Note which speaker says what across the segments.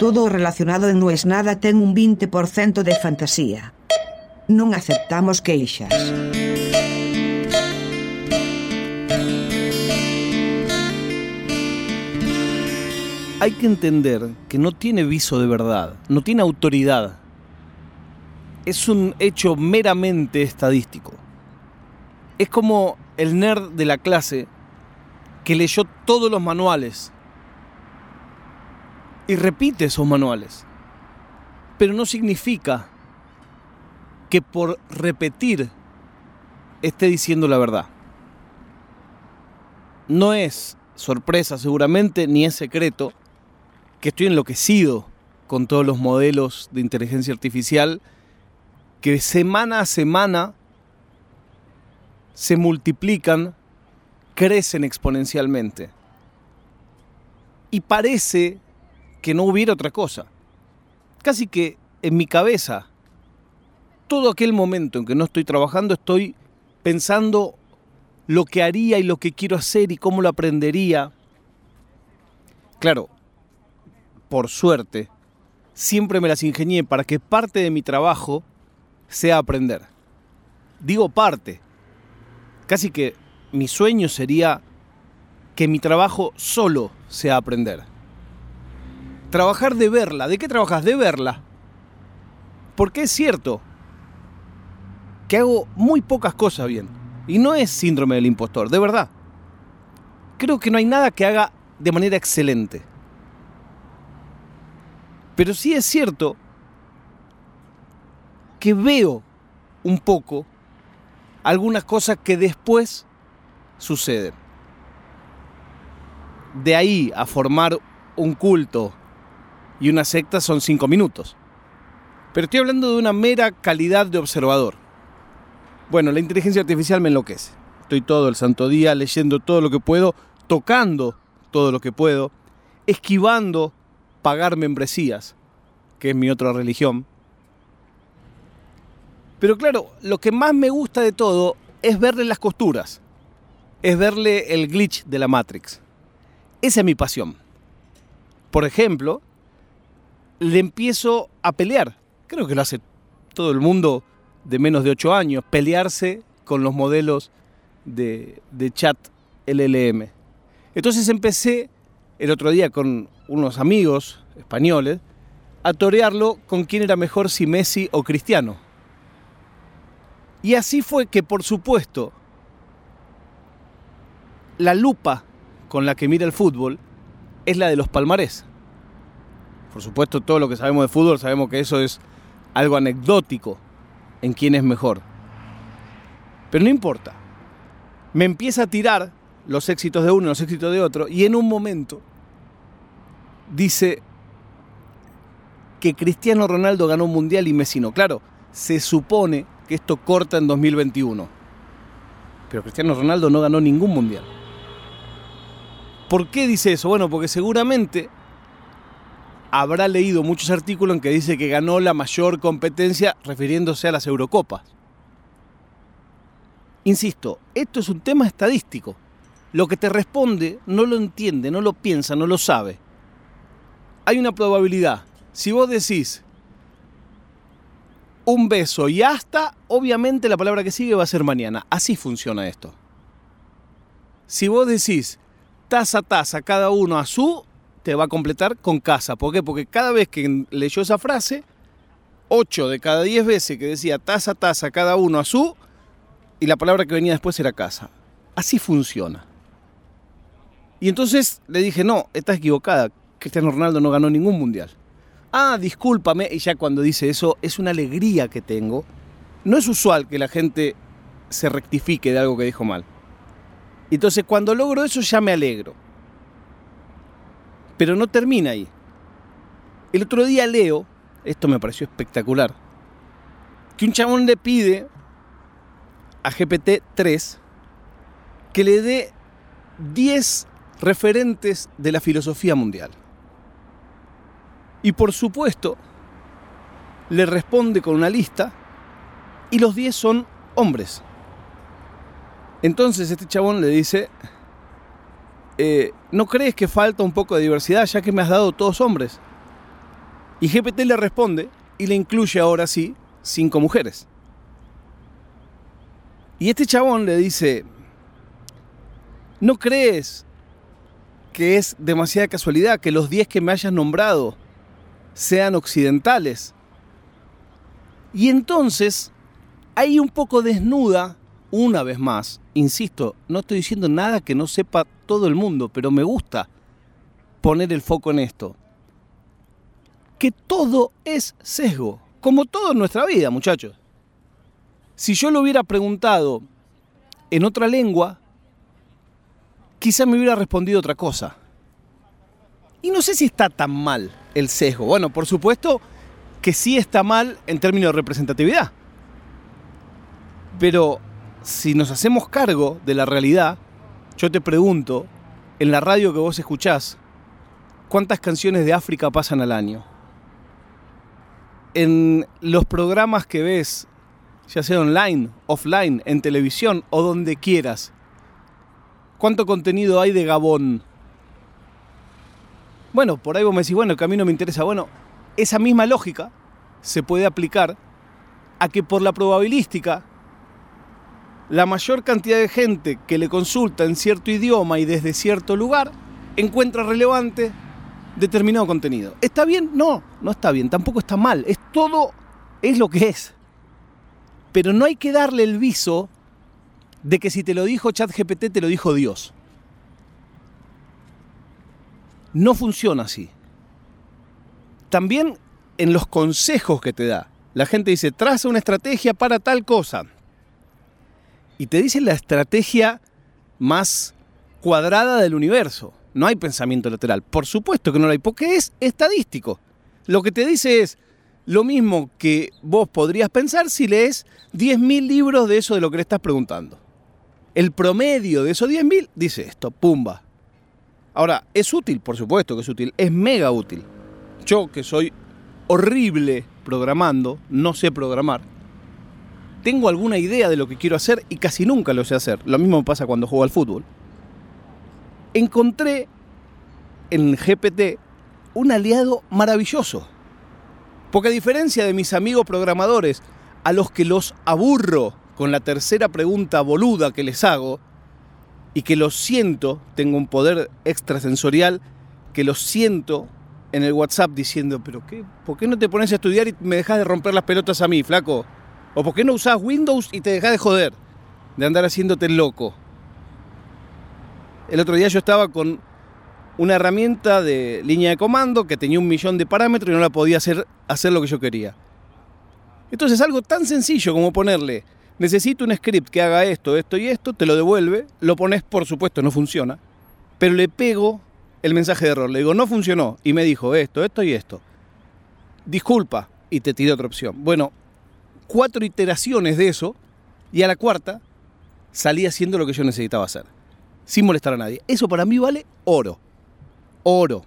Speaker 1: Todo relacionado en No es nada ten un 20% de fantasía. Non aceptamos queixas.
Speaker 2: Hay que entender que no tiene viso de verdad, no tiene autoridad. Es un hecho meramente estadístico. Es como el nerd de la clase que leyó todos los manuales y repite esos manuales. Pero no significa que por repetir esté diciendo la verdad. No es sorpresa seguramente, ni es secreto, que estoy enloquecido con todos los modelos de inteligencia artificial que semana a semana se multiplican, crecen exponencialmente. Y parece que no hubiera otra cosa. Casi que en mi cabeza, todo aquel momento en que no estoy trabajando, estoy pensando lo que haría y lo que quiero hacer y cómo lo aprendería. Claro, por suerte, siempre me las ingenié para que parte de mi trabajo sea aprender. Digo parte. Casi que mi sueño sería que mi trabajo solo sea aprender trabajar de verla. ¿De qué trabajas? De verla. Porque es cierto que hago muy pocas cosas bien. Y no es síndrome del impostor, de verdad. Creo que no hay nada que haga de manera excelente. Pero sí es cierto que veo un poco algunas cosas que después suceden. De ahí a formar un culto y una secta son cinco minutos. Pero estoy hablando de una mera calidad de observador. Bueno, la inteligencia artificial me enloquece. Estoy todo el santo día leyendo todo lo que puedo, tocando todo lo que puedo, esquivando pagar membresías, que es mi otra religión. Pero claro, lo que más me gusta de todo es verle las costuras, es verle el glitch de la Matrix. Esa es mi pasión. Por ejemplo, le empiezo a pelear. Creo que lo hace todo el mundo de menos de 8 años, pelearse con los modelos de, chat LLM. Entonces empecé el otro día con unos amigos españoles a torearlo con quién era mejor si Messi o Cristiano. Y así fue que, por supuesto, la lupa con la que mira el fútbol es la de los palmarés. Por supuesto, todo lo que sabemos de fútbol sabemos que eso es algo anecdótico en quién es mejor. Pero no importa. Me empieza a tirar los éxitos de uno y los éxitos de otro y en un momento dice que Cristiano Ronaldo ganó un mundial y Messi no. Claro, se supone que esto corta en 2021. Pero Cristiano Ronaldo no ganó ningún mundial. ¿Por qué dice eso? Bueno, porque seguramente habrá leído muchos artículos en que dice que ganó la mayor competencia refiriéndose a las Eurocopas. Insisto, esto es un tema estadístico. Lo que te responde no lo entiende, no lo piensa, no lo sabe. Hay una probabilidad. Si vos decís un beso y hasta, obviamente la palabra que sigue va a ser mañana. Así funciona esto. Si vos decís taza, taza, cada uno a su, te va a completar con casa. ¿Por qué? Porque cada vez que leyó esa frase, 8 de cada 10 veces que decía taza, taza, cada uno a su, y la palabra que venía después era casa. Así funciona. Y entonces le dije, no, estás equivocada. Cristiano Ronaldo no ganó ningún mundial. Ah, discúlpame. Y ya cuando dice eso, es una alegría que tengo. No es usual que la gente se rectifique de algo que dijo mal. Entonces cuando logro eso ya me alegro. Pero no termina ahí. El otro día leo, esto me pareció espectacular, que un chabón le pide a GPT-3 que le dé 10 referentes de la filosofía mundial. Y por supuesto, le responde con una lista y los 10 son hombres. Entonces este chabón le dice, eh, ¿no crees que falta un poco de diversidad ya que me has dado todos hombres? Y GPT le responde y le incluye ahora sí cinco mujeres. Y este chabón le dice, ¿no crees que es demasiada casualidad que los 10 que me hayas nombrado sean occidentales? Y entonces, ahí un poco desnuda, una vez más, insisto, no estoy diciendo nada que no sepa todo el mundo, pero me gusta poner el foco en esto. Que todo es sesgo, como todo en nuestra vida, muchachos. Si yo lo hubiera preguntado en otra lengua, quizá me hubiera respondido otra cosa. Y no sé si está tan mal el sesgo. Bueno, por supuesto que sí está mal en términos de representatividad. Pero si nos hacemos cargo de la realidad, yo te pregunto, en la radio que vos escuchás, ¿cuántas canciones de África pasan al año? En los programas que ves ya sea online, offline, en televisión o donde quieras. ¿Cuánto contenido hay de Gabón? Bueno, por ahí vos me decís, bueno, que a mí no me interesa. Bueno, esa misma lógica se puede aplicar a que por la probabilística, la mayor cantidad de gente que le consulta en cierto idioma y desde cierto lugar encuentra relevante determinado contenido. ¿Está bien? No, no está bien, tampoco está mal. Es todo, es lo que es. Pero no hay que darle el viso de que si te lo dijo ChatGPT, te lo dijo Dios. No funciona así. También en los consejos que te da. La gente dice, traza una estrategia para tal cosa. Y te dice la estrategia más cuadrada del universo. No hay pensamiento lateral. Por supuesto que no lo hay, porque es estadístico. Lo que te dice es, lo mismo que vos podrías pensar si lees 10.000 libros de eso de lo que le estás preguntando. El promedio de esos 10.000 dice esto, pumba. Ahora, ¿es útil? Por supuesto que es útil, es mega útil. Yo que soy horrible programando, no sé programar, tengo alguna idea de lo que quiero hacer y casi nunca lo sé hacer. Lo mismo pasa cuando juego al fútbol. Encontré en GPT un aliado maravilloso porque a diferencia de mis amigos programadores, a los que los aburro con la tercera pregunta boluda que les hago, y que los siento, tengo un poder extrasensorial, que los siento en el WhatsApp diciendo, pero qué, ¿por qué no te pones a estudiar y me dejas de romper las pelotas a mí, flaco? ¿O por qué no usás Windows y te dejas de joder? De andar haciéndote loco. El otro día yo estaba con una herramienta de línea de comando que tenía un millón de parámetros y no la podía hacer, hacer lo que yo quería. Entonces algo tan sencillo como ponerle, necesito un script que haga esto, esto y esto, te lo devuelve, lo pones, por supuesto, no funciona, pero le pego el mensaje de error, le digo, no funcionó, y me dijo esto, esto y esto. Disculpa, y te tiré otra opción. Bueno, cuatro iteraciones de eso, y a la cuarta salí haciendo lo que yo necesitaba hacer, sin molestar a nadie. Eso para mí vale oro oro.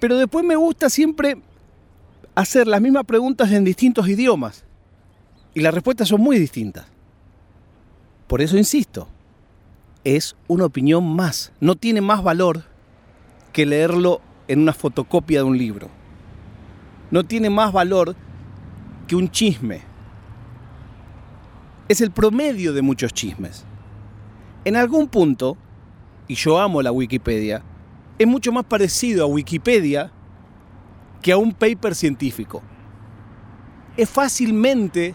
Speaker 2: Pero después me gusta siempre hacer las mismas preguntas en distintos idiomas. Y las respuestas son muy distintas. Por eso insisto, es una opinión más. No tiene más valor que leerlo en una fotocopia de un libro. No tiene más valor que un chisme. Es el promedio de muchos chismes. En algún punto, y yo amo la Wikipedia, es mucho más parecido a Wikipedia que a un paper científico. Es fácilmente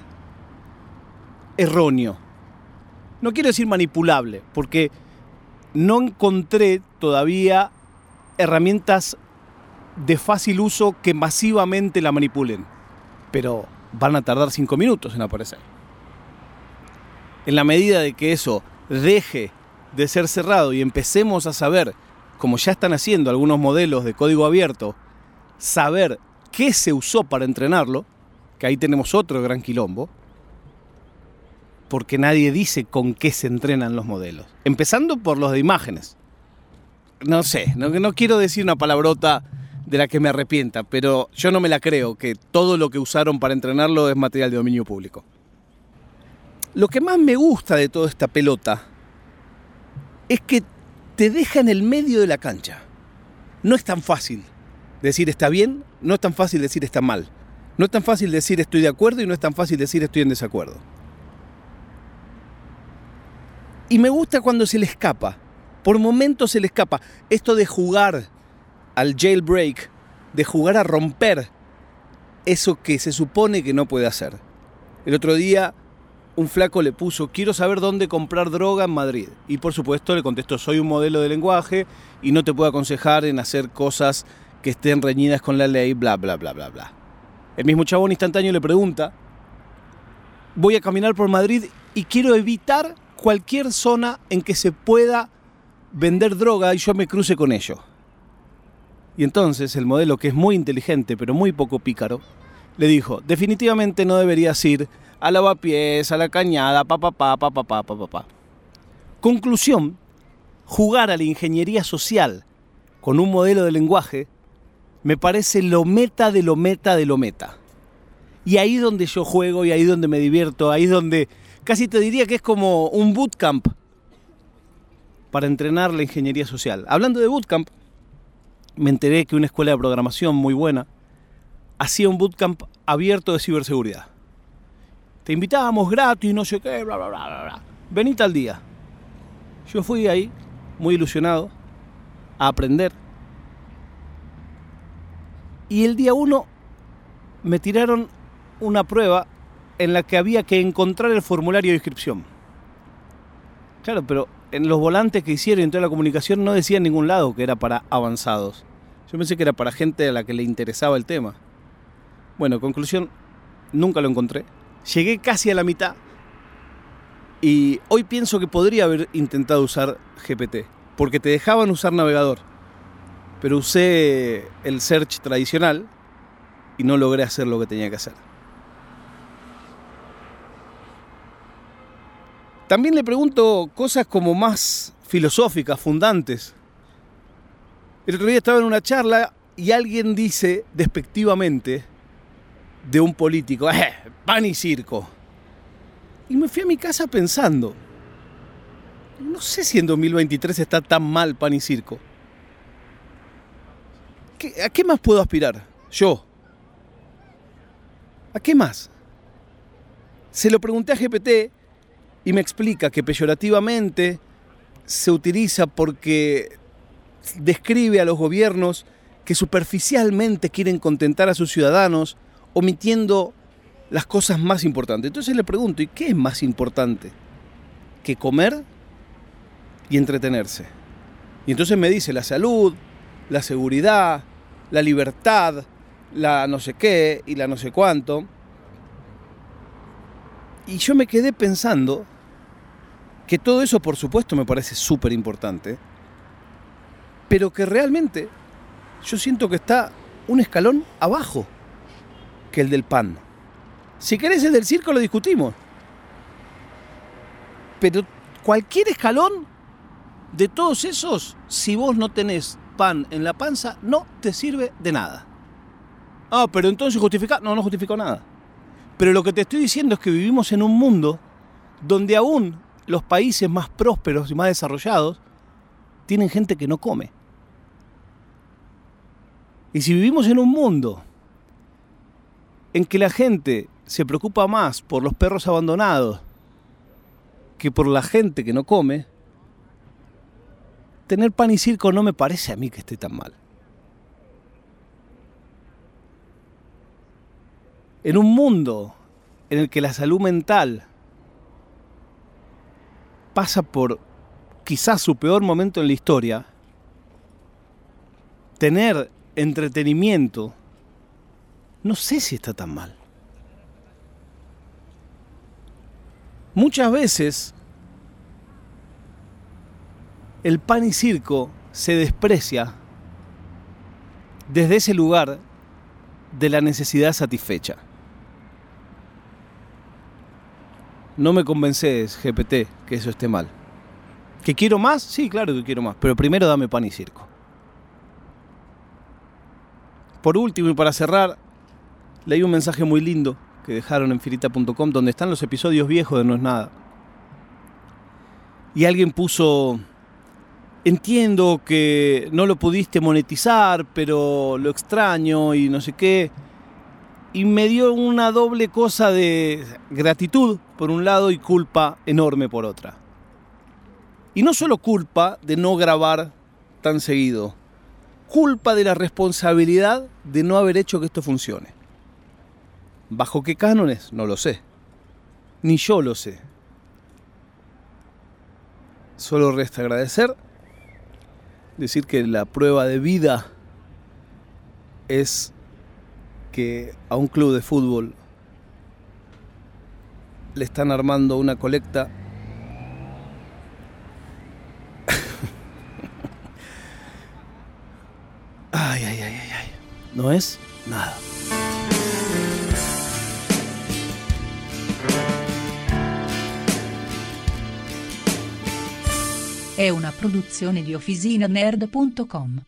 Speaker 2: erróneo. No quiero decir manipulable, porque no encontré todavía herramientas de fácil uso que masivamente la manipulen, pero van a tardar cinco minutos en aparecer. En la medida de que eso deje de ser cerrado y empecemos a saber, como ya están haciendo algunos modelos de código abierto, saber qué se usó para entrenarlo, que ahí tenemos otro gran quilombo, porque nadie dice con qué se entrenan los modelos. Empezando por los de imágenes. No sé, no, no quiero decir una palabrota de la que me arrepienta, pero yo no me la creo que todo lo que usaron para entrenarlo es material de dominio público. Lo que más me gusta de toda esta pelota es que te deja en el medio de la cancha. No es tan fácil decir está bien, no es tan fácil decir está mal. No es tan fácil decir estoy de acuerdo y no es tan fácil decir estoy en desacuerdo. Y me gusta cuando se le escapa. Por momentos se le escapa. Esto de jugar al jailbreak, de jugar a romper eso que se supone que no puede hacer. El otro día un flaco le puso, quiero saber dónde comprar droga en Madrid. Y por supuesto le contestó, soy un modelo de lenguaje y no te puedo aconsejar en hacer cosas que estén reñidas con la ley, bla, bla, bla, bla, bla. El mismo chabón instantáneo le pregunta, voy a caminar por Madrid y quiero evitar cualquier zona en que se pueda vender droga y yo me cruce con ello. Y entonces el modelo, que es muy inteligente pero muy poco pícaro, le dijo, definitivamente no deberías ir a lavapiés, a la cañada, pa pa pa pa pa pa pa pa. Conclusión, jugar a la ingeniería social con un modelo de lenguaje me parece lo meta de lo meta de lo meta. Y ahí donde yo juego y ahí donde me divierto, ahí donde casi te diría que es como un bootcamp para entrenar la ingeniería social. Hablando de bootcamp, me enteré que una escuela de programación muy buena hacía un bootcamp abierto de ciberseguridad. Te invitábamos gratis, no sé qué, bla, bla, bla, bla. Vení tal día. Yo fui ahí, muy ilusionado, a aprender y el día 1 me tiraron una prueba en la que había que encontrar el formulario de inscripción. Claro, pero en los volantes que hicieron en toda la comunicación no decía en ningún lado que era para avanzados. Yo pensé que era para gente a la que le interesaba el tema. Bueno, conclusión, nunca lo encontré. Llegué casi a la mitad y hoy pienso que podría haber intentado usar GPT, porque te dejaban usar navegador pero usé el search tradicional y no logré hacer lo que tenía que hacer. También le pregunto cosas como más filosóficas, fundantes. El otro día estaba en una charla y alguien dice despectivamente de un político, eh, pan y circo. Y me fui a mi casa pensando, no sé si en 2023 está tan mal pan y circo. ¿A qué más puedo aspirar? Yo. ¿A qué más? Se lo pregunté a GPT y me explica que peyorativamente se utiliza porque describe a los gobiernos que superficialmente quieren contentar a sus ciudadanos, omitiendo las cosas más importantes. Entonces le pregunto, ¿y qué es más importante que comer y entretenerse? Y entonces me dice la salud, la seguridad, la libertad, la no sé qué y la no sé cuánto. Y yo me quedé pensando que todo eso por supuesto me parece súper importante, pero que realmente yo siento que está un escalón abajo que el del pan. Si querés el del circo lo discutimos. Pero cualquier escalón de todos esos, si vos no tenés pan en la panza no te sirve de nada. Ah, pero entonces justifica. No, no justificó nada. Pero lo que te estoy diciendo es que vivimos en un mundo donde aún los países más prósperos y más desarrollados tienen gente que no come. Y si vivimos en un mundo en que la gente se preocupa más por los perros abandonados que por la gente que no come, tener pan y circo no me parece a mí que esté tan mal. En un mundo en el que la salud mental pasa por quizás su peor momento en la historia, tener entretenimiento, no sé si está tan mal. Muchas veces el pan y circo se desprecia desde ese lugar de la necesidad satisfecha. No me convences, GPT, que eso esté mal. ¿Que quiero más? Sí, claro que quiero más, pero primero dame pan y circo. Por último y para cerrar, leí un mensaje muy lindo que dejaron en filita.com donde están los episodios viejos de No es nada. Y alguien puso entiendo que no lo pudiste monetizar, pero lo extraño y no sé qué. Y me dio una doble cosa de gratitud por un lado y culpa enorme por otra. Y no solo culpa de no grabar tan seguido, culpa de la responsabilidad de no haber hecho que esto funcione. ¿Bajo qué cánones? No lo sé. Ni yo lo sé. Solo resta agradecer decir que la prueba de vida es que a un club de fútbol le están armando una colecta No es nada.
Speaker 3: È una produzione di OfficinaNerd.com.